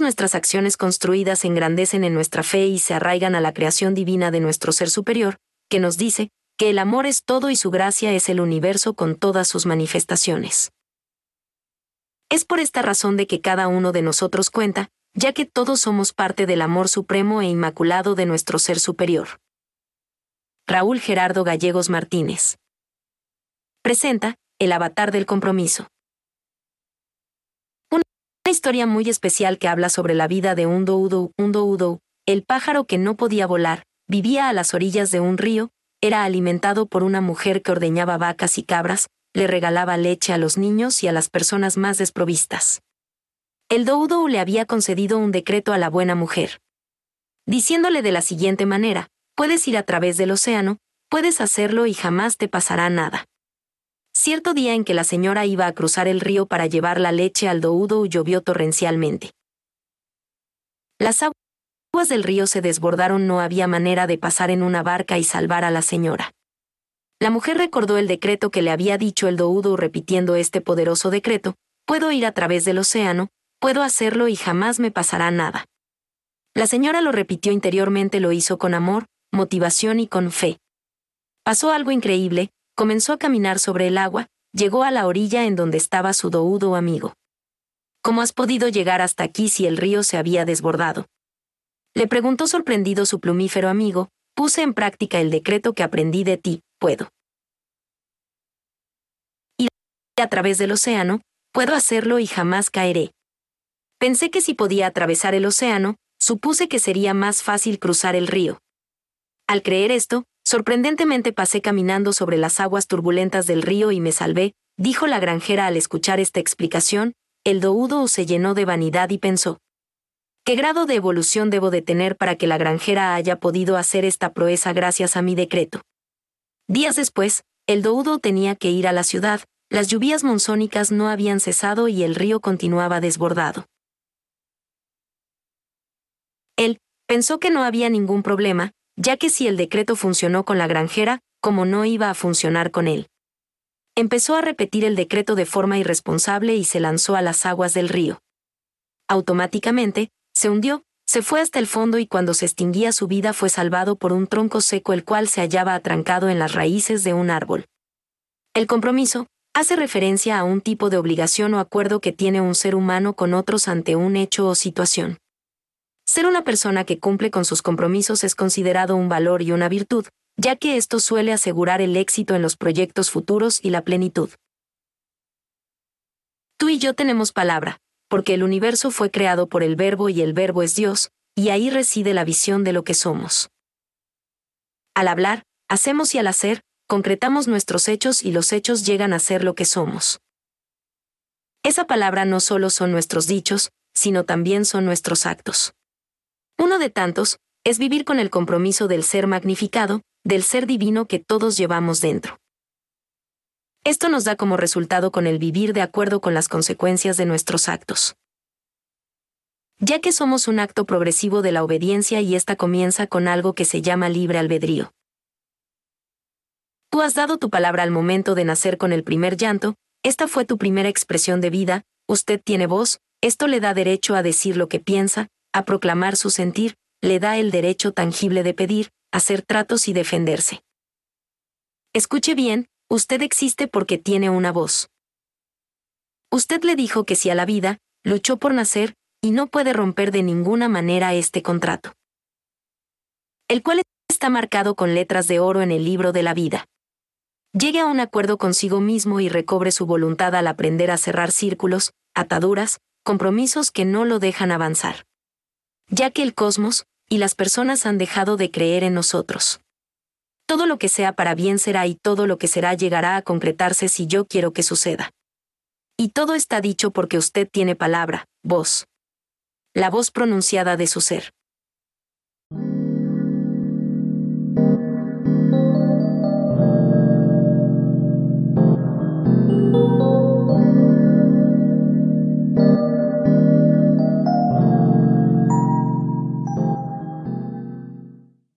Nuestras acciones construidas engrandecen en nuestra fe y se arraigan a la creación divina de nuestro ser superior, que nos dice que el amor es todo y su gracia es el universo con todas sus manifestaciones. Es por esta razón de que cada uno de nosotros cuenta, ya que todos somos parte del amor supremo e inmaculado de nuestro ser superior. Raúl Gerardo Gallegos Martínez. Presenta, El avatar del compromiso. Historia muy especial que habla sobre la vida de un doudo, un doudo, el pájaro que no podía volar, vivía a las orillas de un río, era alimentado por una mujer que ordeñaba vacas y cabras, le regalaba leche a los niños y a las personas más desprovistas. El Doudou le había concedido un decreto a la buena mujer, diciéndole de la siguiente manera, puedes ir a través del océano, puedes hacerlo y jamás te pasará nada. Cierto día en que la señora iba a cruzar el río para llevar la leche al Doudou llovió torrencialmente. Las aguas del río se desbordaron, no había manera de pasar en una barca y salvar a la señora. La mujer recordó el decreto que le había dicho el Doudo repitiendo este poderoso decreto, puedo ir a través del océano, puedo hacerlo y jamás me pasará nada. La señora lo repitió interiormente, lo hizo con amor, motivación y con fe. Pasó algo increíble, comenzó a caminar sobre el agua, llegó a la orilla en donde estaba su doudo amigo. ¿Cómo has podido llegar hasta aquí si el río se había desbordado? Le preguntó sorprendido su plumífero amigo, puse en práctica el decreto que aprendí de ti, puedo. Ir a través del océano, puedo hacerlo y jamás caeré. Pensé que si podía atravesar el océano, supuse que sería más fácil cruzar el río. Al creer esto, sorprendentemente pasé caminando sobre las aguas turbulentas del río y me salvé, dijo la granjera al escuchar esta explicación, el doudo se llenó de vanidad y pensó, ¿Qué grado de evolución debo de tener para que la granjera haya podido hacer esta proeza gracias a mi decreto? Días después, el Doudo tenía que ir a la ciudad, las lluvias monzónicas no habían cesado y el río continuaba desbordado. Él pensó que no había ningún problema, ya que si el decreto funcionó con la granjera, como no iba a funcionar con él. Empezó a repetir el decreto de forma irresponsable y se lanzó a las aguas del río. Automáticamente, se hundió, se fue hasta el fondo y cuando se extinguía su vida fue salvado por un tronco seco el cual se hallaba atrancado en las raíces de un árbol. El compromiso hace referencia a un tipo de obligación o acuerdo que tiene un ser humano con otros ante un hecho o situación. Ser una persona que cumple con sus compromisos es considerado un valor y una virtud, ya que esto suele asegurar el éxito en los proyectos futuros y la plenitud. Tú y yo tenemos palabra, porque el universo fue creado por el verbo y el verbo es Dios, y ahí reside la visión de lo que somos. Al hablar, hacemos y al hacer, concretamos nuestros hechos y los hechos llegan a ser lo que somos. Esa palabra no solo son nuestros dichos, sino también son nuestros actos. Uno de tantos, es vivir con el compromiso del ser magnificado, del ser divino que todos llevamos dentro. Esto nos da como resultado con el vivir de acuerdo con las consecuencias de nuestros actos. Ya que somos un acto progresivo de la obediencia y esta comienza con algo que se llama libre albedrío. Tú has dado tu palabra al momento de nacer con el primer llanto, esta fue tu primera expresión de vida, usted tiene voz, esto le da derecho a decir lo que piensa, a proclamar su sentir, le da el derecho tangible de pedir, hacer tratos y defenderse. Escuche bien, usted existe porque tiene una voz. Usted le dijo que si a la vida, luchó por nacer, y no puede romper de ninguna manera este contrato. El cual está marcado con letras de oro en el libro de la vida. Llegue a un acuerdo consigo mismo y recobre su voluntad al aprender a cerrar círculos, ataduras, compromisos que no lo dejan avanzar. Ya que el cosmos y las personas han dejado de creer en nosotros. Todo lo que sea para bien será y todo lo que será llegará a concretarse si yo quiero que suceda. Y todo está dicho porque usted tiene palabra, voz. La voz pronunciada de su ser.